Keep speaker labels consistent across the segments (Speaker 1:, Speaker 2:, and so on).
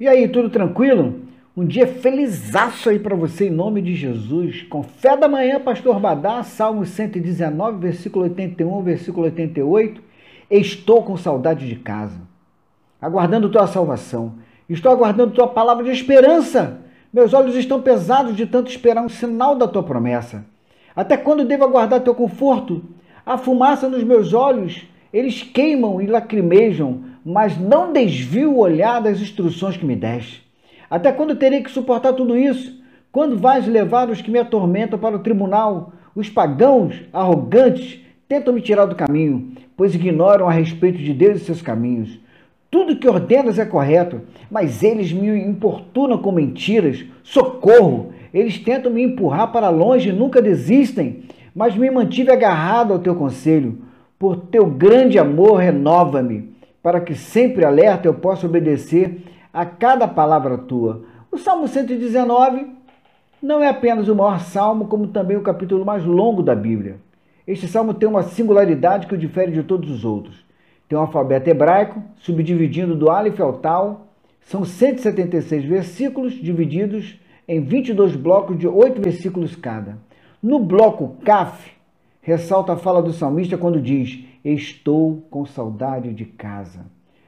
Speaker 1: E aí, tudo tranquilo? Um dia felizaço aí para você em nome de Jesus. Com fé da manhã, pastor Badá, Salmo 119, versículo 81, versículo 88. Estou com saudade de casa, aguardando tua salvação. Estou aguardando tua palavra de esperança. Meus olhos estão pesados de tanto esperar um sinal da tua promessa. Até quando devo aguardar teu conforto? A fumaça nos meus olhos, eles queimam e lacrimejam mas não desvio o olhar das instruções que me deste. Até quando terei que suportar tudo isso? Quando vais levar os que me atormentam para o tribunal? Os pagãos, arrogantes, tentam me tirar do caminho, pois ignoram a respeito de Deus e seus caminhos. Tudo que ordenas é correto, mas eles me importunam com mentiras. Socorro! Eles tentam me empurrar para longe e nunca desistem, mas me mantive agarrado ao teu conselho. Por teu grande amor, renova-me para que sempre alerta eu possa obedecer a cada palavra tua. O Salmo 119 não é apenas o maior salmo, como também o capítulo mais longo da Bíblia. Este salmo tem uma singularidade que o difere de todos os outros. Tem um alfabeto hebraico, subdividindo do Aleph ao Tal. São 176 versículos, divididos em 22 blocos de 8 versículos cada. No bloco Kaf, ressalta a fala do salmista quando diz: Estou com saudade de casa,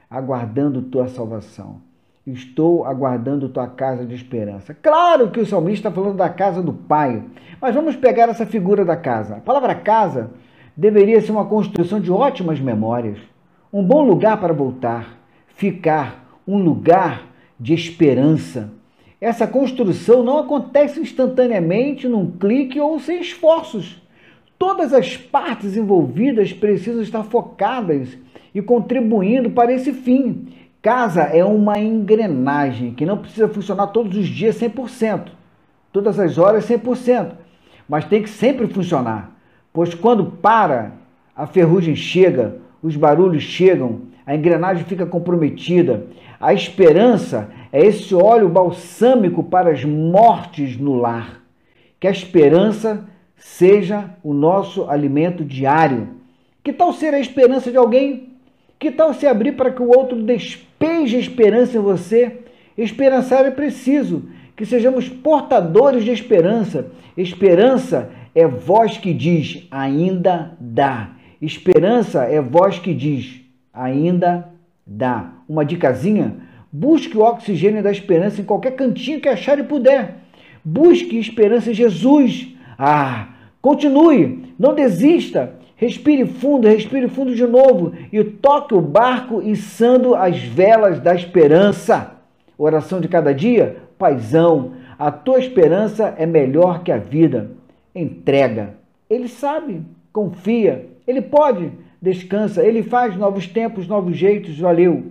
Speaker 1: aguardando tua salvação. Estou aguardando tua casa de esperança. Claro que o salmista está falando da casa do pai, mas vamos pegar essa figura da casa. A palavra casa deveria ser uma construção de ótimas memórias, um bom lugar para voltar, ficar, um lugar de esperança. Essa construção não acontece instantaneamente, num clique ou sem esforços. Todas as partes envolvidas precisam estar focadas e contribuindo para esse fim. Casa é uma engrenagem que não precisa funcionar todos os dias 100%, todas as horas 100%, mas tem que sempre funcionar, pois quando para, a ferrugem chega, os barulhos chegam, a engrenagem fica comprometida. A esperança é esse óleo balsâmico para as mortes no lar. Que a esperança seja o nosso alimento diário. Que tal ser a esperança de alguém? Que tal se abrir para que o outro despeje esperança em você? Esperançar é preciso, que sejamos portadores de esperança. Esperança é voz que diz, ainda dá. Esperança é voz que diz, ainda dá. Uma dicasinha? Busque o oxigênio da esperança em qualquer cantinho que achar e puder. Busque esperança em Jesus. Ah, Continue, não desista. Respire fundo, respire fundo de novo e toque o barco içando as velas da esperança. Oração de cada dia? Paizão, a tua esperança é melhor que a vida. Entrega. Ele sabe, confia, ele pode, descansa, ele faz novos tempos, novos jeitos. Valeu.